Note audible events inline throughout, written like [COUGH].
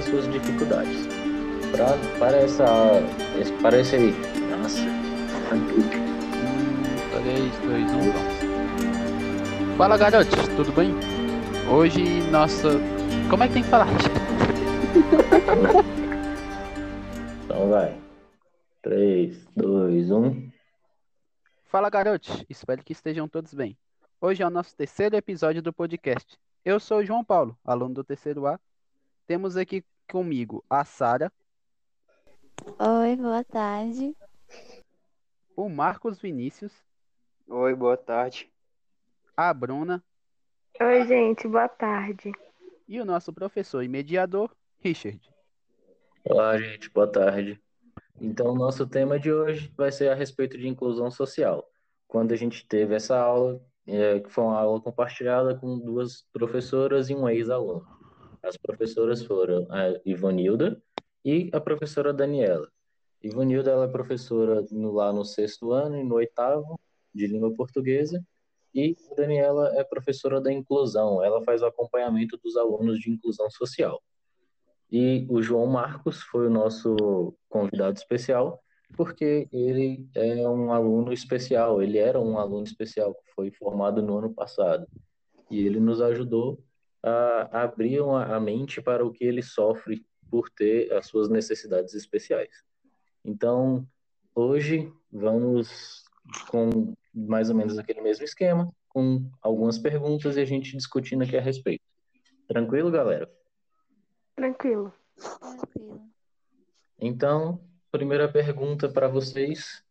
as suas dificuldades. Pra, para essa. Para esse aí. Nossa. 3, 2, 1, pronto. Fala garotos, tudo bem? Hoje nossa. Como é que tem que falar? [LAUGHS] Então vai. 3, 2, 1. Fala garotos, espero que estejam todos bem. Hoje é o nosso terceiro episódio do podcast. Eu sou o João Paulo, aluno do terceiro A. Temos aqui comigo a Sara, Oi, boa tarde. o Marcos Vinícius, Oi, boa tarde. a Bruna Oi, gente, boa tarde. e o nosso professor e mediador, Richard. Olá, gente, boa tarde. Então, o nosso tema de hoje vai ser a respeito de inclusão social. Quando a gente teve essa aula, é, que foi uma aula compartilhada com duas professoras e um ex-aluno. As professoras foram a Ivanilda e a professora Daniela. Ivanilda, ela é professora no- lá no sexto ano e no oitavo de língua portuguesa, e Daniela é professora da inclusão. Ela faz o acompanhamento dos alunos de inclusão social. E o João Marcos foi o nosso convidado especial, porque ele é um aluno especial, ele era um aluno especial foi formado no ano passado. E ele nos ajudou a abrir uma- a mente para o que ele sofre por ter as suas necessidades especiais. Então, hoje vamos com mais ou menos aquele mesmo esquema, com algumas perguntas e a gente discutindo aqui a respeito. Tranquilo, galera? Tranquilo. Tranquilo. Então, primeira pergunta para vocês.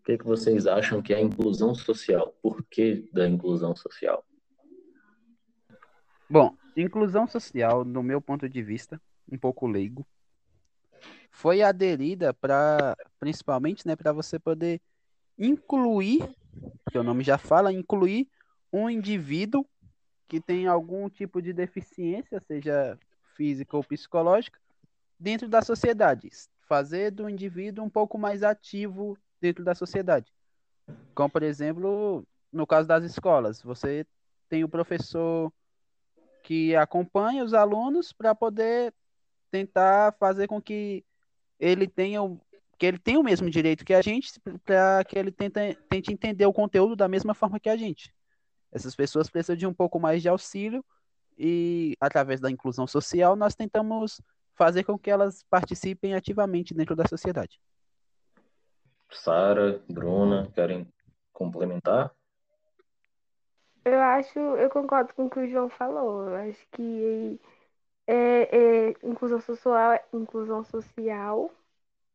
O que que vocês acham que é a inclusão social? Por que da inclusão social? Bom, inclusão social, no meu ponto de vista, um pouco leigo, foi aderida para, principalmente, né, para você poder incluir, que o nome já fala, incluir um indivíduo que tem algum tipo de deficiência, seja física ou psicológica, dentro da sociedade, fazer do indivíduo um pouco mais ativo dentro da sociedade. Como, por exemplo, no caso das escolas, você tem o professor que acompanha os alunos para poder tentar fazer com que ele tenha o, que ele tenha o mesmo direito que a gente, para que ele tente, tente entender o conteúdo da mesma forma que a gente. Essas pessoas precisam de um pouco mais de auxílio e, através da inclusão social, nós tentamos fazer com que elas participem ativamente dentro da sociedade. Sara, Bruna, querem complementar? Eu acho, eu concordo com o que o João falou. Eu acho que é, é, inclusão social, inclusão social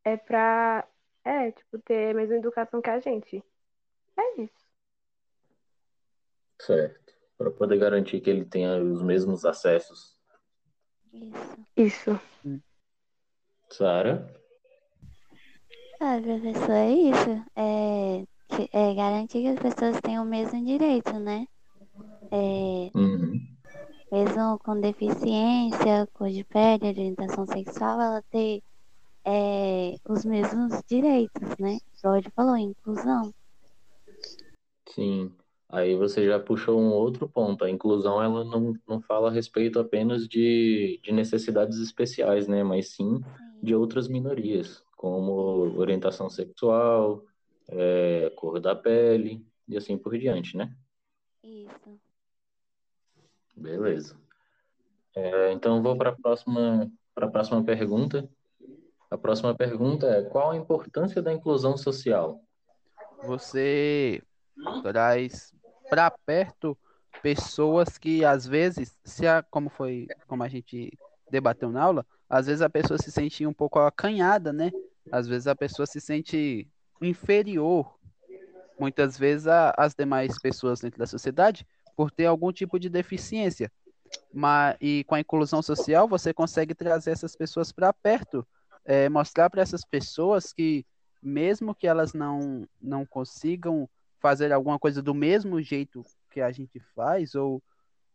é pra, é, tipo, ter a mesma educação que a gente. É isso. Certo. Para poder garantir que ele tenha os mesmos acessos. Isso. Isso. Sara? Ah, professor, é isso. É, é garantir que as pessoas tenham o mesmo direito, né? É, Uhum. mesmo com deficiência, cor de pele, orientação sexual, ela ter é, os mesmos direitos, né? Igual ele falou, inclusão. Sim. Aí você já puxou um outro ponto. A inclusão, ela não, não fala a respeito apenas de, de necessidades especiais, né? Mas sim de outras minorias, como orientação sexual, é, cor da pele e assim por diante, né? Isso. Beleza. É, então vou para a próxima, para a próxima pergunta. A próxima pergunta é: qual a importância da inclusão social? Você traz para perto pessoas que às vezes, se a, como foi, como a gente debateu na aula, às vezes a pessoa se sente um pouco acanhada, né? Às vezes a pessoa se sente inferior, muitas vezes a- às demais pessoas dentro da sociedade, por ter algum tipo de deficiência. Mas, e com a inclusão social, você consegue trazer essas pessoas para perto, é, mostrar para essas pessoas que, mesmo que elas não, não consigam fazer alguma coisa do mesmo jeito que a gente faz, ou,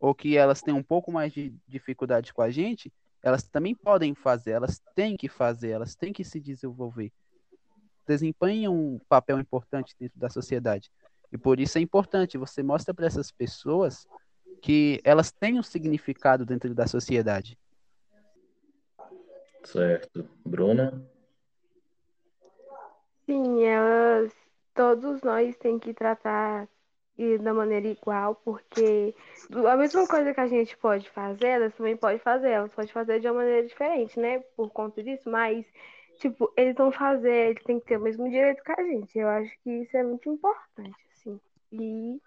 ou que elas têm um pouco mais de dificuldade com a gente, elas também podem fazer, elas têm que fazer, elas têm que se desenvolver. Desempenham um papel importante dentro da sociedade. E por isso é importante, você mostra para essas pessoas que elas têm um significado dentro da sociedade. Certo. Bruna? Sim, elas, todos nós tem que tratar e da maneira igual, porque a mesma coisa que a gente pode fazer, elas também podem fazer, elas podem fazer de uma maneira diferente, né? Por conta disso, mas, tipo, eles vão fazer, eles têm que ter o mesmo direito que a gente. Eu acho que isso é muito importante. E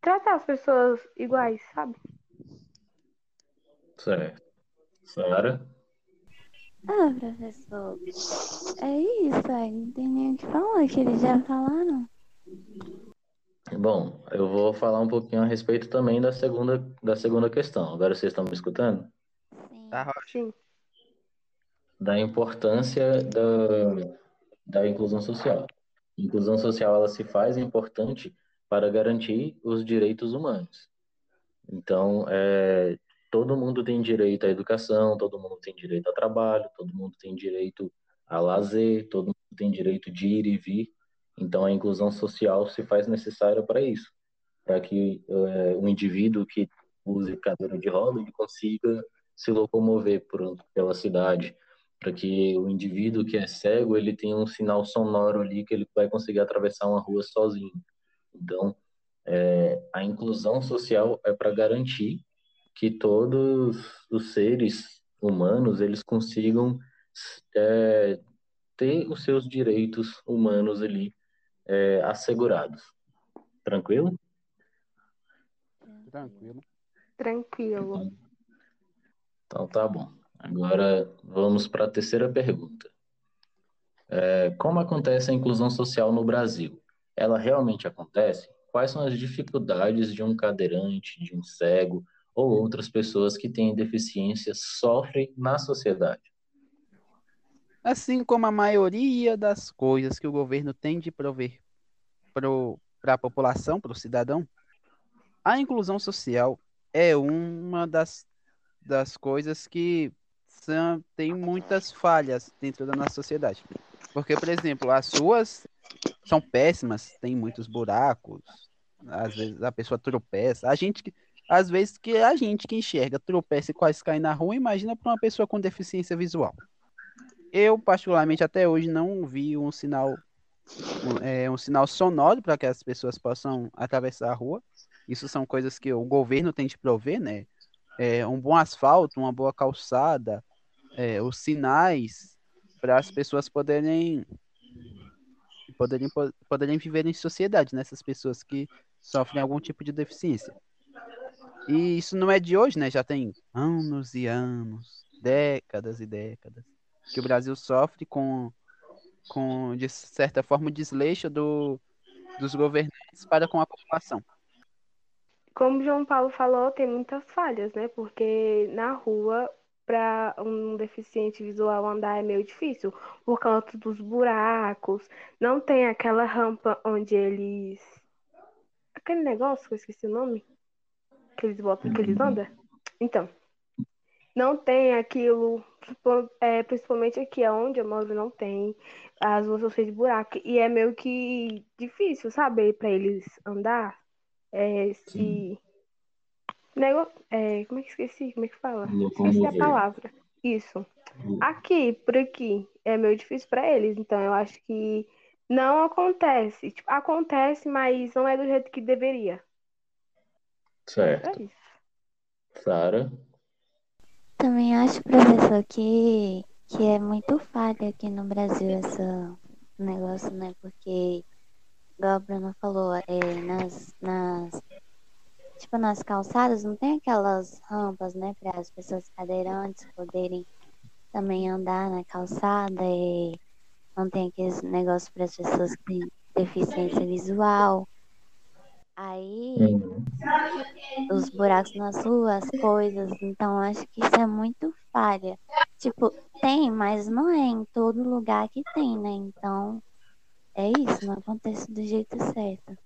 tratar as pessoas iguais, sabe? Certo. Sara? Ah, professor, é isso aí, não tem nem o que falar, que eles já falaram. Bom, eu vou falar um pouquinho a respeito também da segunda, da segunda questão. Agora vocês estão me escutando? Sim. Tá? Sim. Da importância da, da inclusão social. A inclusão social ela se faz importante para garantir os direitos humanos. Então, é, todo mundo tem direito à educação, todo mundo tem direito a trabalho, todo mundo tem direito a lazer, todo mundo tem direito de ir e vir. Então, a inclusão social se faz necessária para isso, para que é, o indivíduo que use cadeira de roda consiga se locomover por, pela cidade, para que o indivíduo que é cego ele tenha um sinal sonoro ali que ele vai conseguir atravessar uma rua sozinho. Então, é, a inclusão social é para garantir que todos os seres humanos eles consigam é, ter os seus direitos humanos ali é, assegurados. Tranquilo? Tranquilo. Tranquilo. Então tá bom. Agora vamos para a terceira pergunta. É, como acontece a inclusão social no Brasil? Ela realmente acontece? Quais são as dificuldades de um cadeirante, de um cego ou outras pessoas que têm deficiência sofrem na sociedade? Assim como a maioria das coisas que o governo tem de prover para a população, para o cidadão, a inclusão social é uma das, das coisas que são, tem muitas falhas dentro da nossa sociedade. Porque, por exemplo, as ruas são péssimas, tem muitos buracos, às vezes a pessoa tropeça. A gente que às vezes que a gente que enxerga tropeça e quase cai na rua, imagina para uma pessoa com deficiência visual. Eu, particularmente, até hoje não vi um sinal, um, é, um sinal sonoro para que as pessoas possam atravessar a rua. Isso são coisas que o governo tem de prover, né? É, um bom asfalto, uma boa calçada, é, os sinais para as pessoas poderem poderem, poderem viver em sociedade, nessas né? pessoas que sofrem algum tipo de deficiência. E isso não é de hoje, né? Já tem anos e anos, décadas e décadas, que o Brasil sofre com, com de certa forma, o desleixo do, dos governantes para com a população. Como o João Paulo falou, tem muitas falhas, né? Porque na rua, para um deficiente visual andar é meio difícil, por causa dos buracos, não tem aquela rampa onde eles. Aquele negócio que eu esqueci o nome que eles botam, que eles andam. Então, não tem aquilo, é, principalmente aqui onde eu moro, não tem. As ruas são cheias de buraco. E é meio que difícil, sabe, para eles andar. É, se. Nego... É, como é que esqueci? Como é que fala? Esqueci a palavra. Isso. Aqui, por aqui, é meio difícil para eles. Então, eu acho que não acontece. Tipo, acontece, mas não é do jeito que deveria. Certo. É Sara? Também acho, professor, que, que é muito falha aqui no Brasil esse negócio, né? Porque, igual a Bruna falou, é, nas, nas, tipo, nas calçadas não tem aquelas rampas, né? Para as pessoas cadeirantes poderem também andar na calçada e não tem aqueles negócios para as pessoas que têm deficiência visual. Aí, Uhum. os buracos nas ruas, as coisas. Então, acho que isso é muito falha. Tipo, tem, mas não é em todo lugar que tem, né? Então, é isso, não acontece do jeito certo.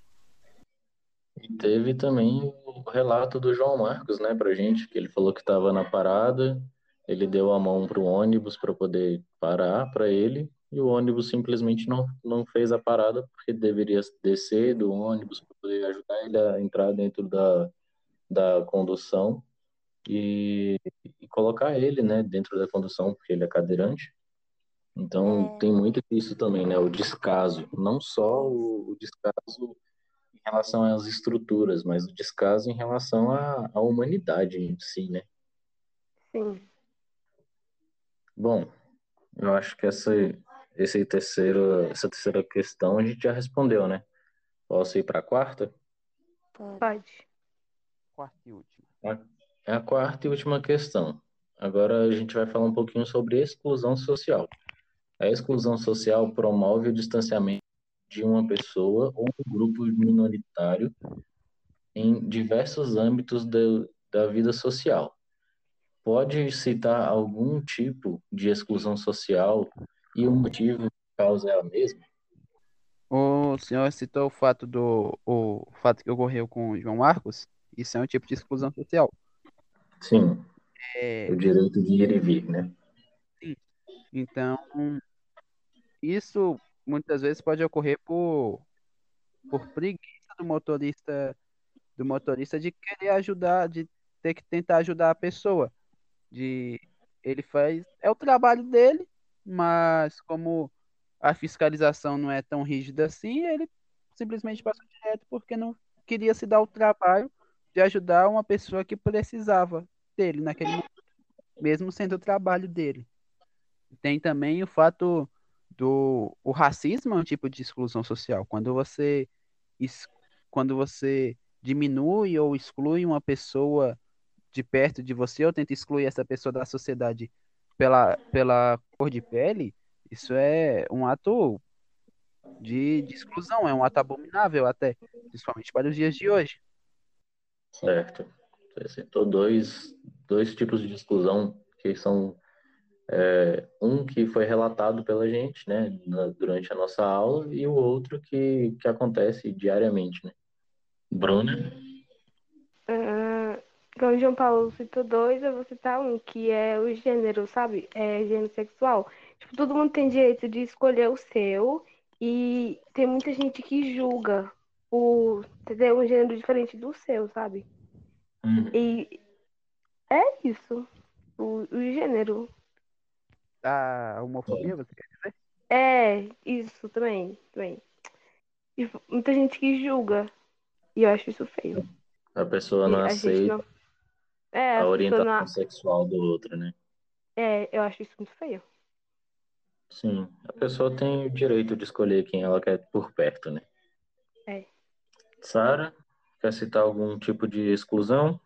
E teve também o relato do João Marcos, né, pra gente, que ele falou que estava na parada, ele deu a mão pro ônibus para poder parar para ele, e o ônibus simplesmente não, não fez a parada porque deveria descer do ônibus para poder ajudar ele a entrar dentro da, da condução. E, e colocar ele, né, dentro da condução, porque ele é cadeirante. Então, É. tem muito disso também, né, o descaso. Não só o, o descaso em relação às estruturas, mas o descaso em relação à, à humanidade em si, né? Sim. Bom, eu acho que essa, esse terceiro, essa terceira questão a gente já respondeu, né? Posso ir para a quarta? Pode. Quarta e última. É a quarta e última questão. Agora a gente vai falar um pouquinho sobre exclusão social. A exclusão social promove o distanciamento de uma pessoa ou um grupo minoritário em diversos âmbitos da, da vida social. Pode citar algum tipo de exclusão social e o motivo que causa é a mesma? O senhor citou o fato do o fato que ocorreu com o João Marcos. Isso é um tipo de exclusão social. Sim, É, o direito de ir e vir, né? Então, isso muitas vezes pode ocorrer por, por preguiça do motorista, do motorista de querer ajudar, de ter que tentar ajudar a pessoa. De ele faz, é o trabalho dele, mas como a fiscalização não é tão rígida assim, ele simplesmente passou direto porque não queria se dar o trabalho de ajudar uma pessoa que precisava dele naquele momento, mesmo sendo o trabalho dele. Tem também o fato do o racismo é um tipo de exclusão social. Quando você quando você diminui ou exclui uma pessoa de perto de você ou tenta excluir essa pessoa da sociedade pela, pela cor de pele, isso é um ato de, de exclusão, é um ato abominável até, principalmente para os dias de hoje. Certo. Você citou dois, dois tipos de exclusão que são é, um que foi relatado pela gente, né, na- durante a nossa aula, e o outro que, que acontece diariamente, né? Bruna? Ah, como o João Paulo citou dois, eu vou citar um, que é o gênero, sabe? É gênero sexual. Tipo, todo mundo tem direito de escolher o seu e tem muita gente que julga por ter um gênero diferente do seu, sabe? Hum, E é isso. O, o gênero. A homofobia, você quer dizer? É, isso também, também. E muita gente que julga. E eu acho isso feio. A pessoa E não a gente aceita não. É, a a orientação não. sexual do outro, né? É, eu acho isso muito feio. Sim, a pessoa tem o direito de escolher quem ela quer por perto, né? É. Sara, quer citar algum tipo de exclusão?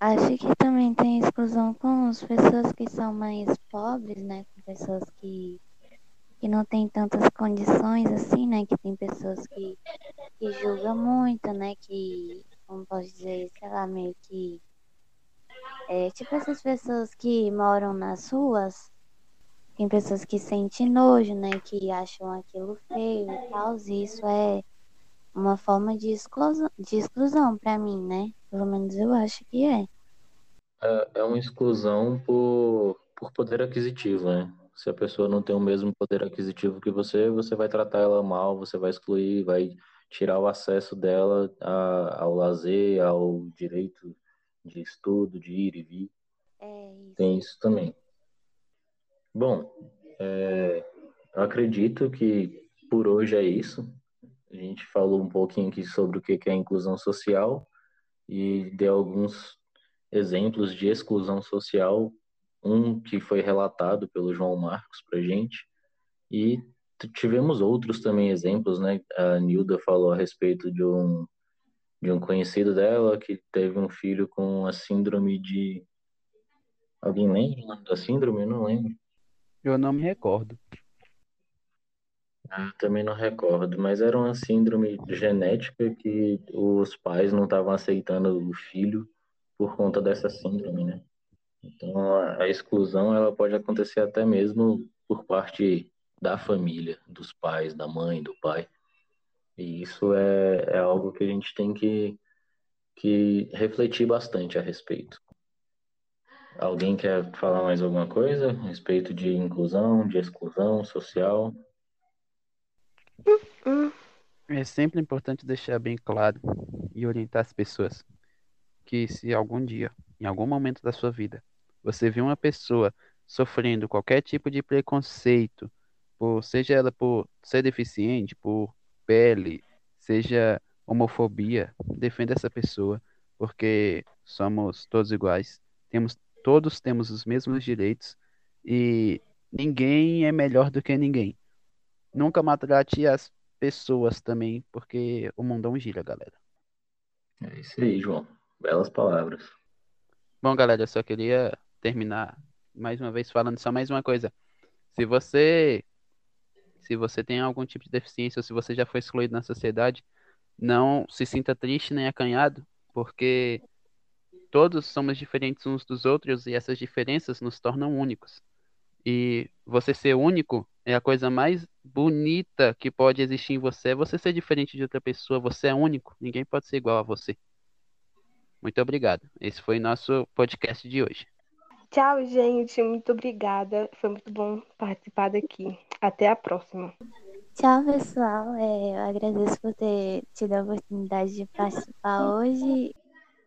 Acho que também tem exclusão com as pessoas que são mais pobres, né? Com pessoas que, que não têm tantas condições assim, né? Que tem pessoas que, que julgam muito, né? Que, como posso dizer, sei lá, meio que. É, tipo essas pessoas que moram nas ruas, tem pessoas que sentem nojo, né? Que acham aquilo feio e tal. E isso é uma forma de exclusão, de exclusão para mim, né? Pelo menos eu acho que é. É, é uma exclusão por, por poder aquisitivo, né? Se a pessoa não tem o mesmo poder aquisitivo que você, você vai tratar ela mal, você vai excluir, vai tirar o acesso dela a- ao lazer, ao direito de estudo, de ir e vir. É isso. Tem isso também. Bom, é, eu acredito que por hoje é isso. A gente falou um pouquinho aqui sobre o que é inclusão social e deu alguns exemplos de exclusão social. Um que foi relatado pelo João Marcos para gente e tivemos outros também exemplos, né? A Nilda falou a respeito de um de um conhecido dela que teve um filho com a síndrome de Alguém lembra o nome da síndrome? Eu não lembro. Eu não me recordo. Ah, também não recordo, mas era uma síndrome genética que os pais não estavam aceitando o filho por conta dessa síndrome, né? Então a, a exclusão ela pode acontecer até mesmo por parte da família, dos pais, da mãe, do pai. E isso é, é algo que a gente tem que, que refletir bastante a respeito. Alguém quer falar mais alguma coisa a respeito de inclusão, de exclusão social? É sempre importante deixar bem claro e orientar as pessoas que se algum dia, em algum momento da sua vida, você vê uma pessoa sofrendo qualquer tipo de preconceito, por, seja ela por ser deficiente, por pele, seja homofobia, defenda essa pessoa, porque somos todos iguais, temos todos temos os mesmos direitos e ninguém é melhor do que ninguém. Nunca maltrate as pessoas também, porque o mundão gira, galera. É isso aí, João. Belas palavras. Bom, galera, eu só queria terminar mais uma vez falando só mais uma coisa. Se você se você tem algum tipo de deficiência ou se você já foi excluído na sociedade, não se sinta triste nem acanhado, porque todos somos diferentes uns dos outros e essas diferenças nos tornam únicos. E você ser único é a coisa mais bonita que pode existir em você. É você ser diferente de outra pessoa, você é único, ninguém pode ser igual a você. Muito obrigado. Esse foi nosso podcast de hoje. Tchau, gente. Muito obrigada. Foi muito bom participar daqui. Até a próxima. Tchau, pessoal. É, eu agradeço por ter tido a oportunidade de participar hoje.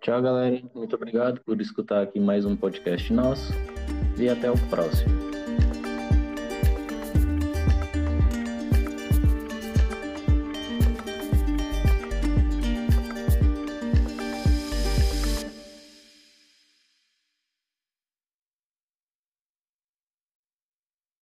Tchau, galera. Muito obrigado por escutar aqui mais um podcast nosso. E até o próximo.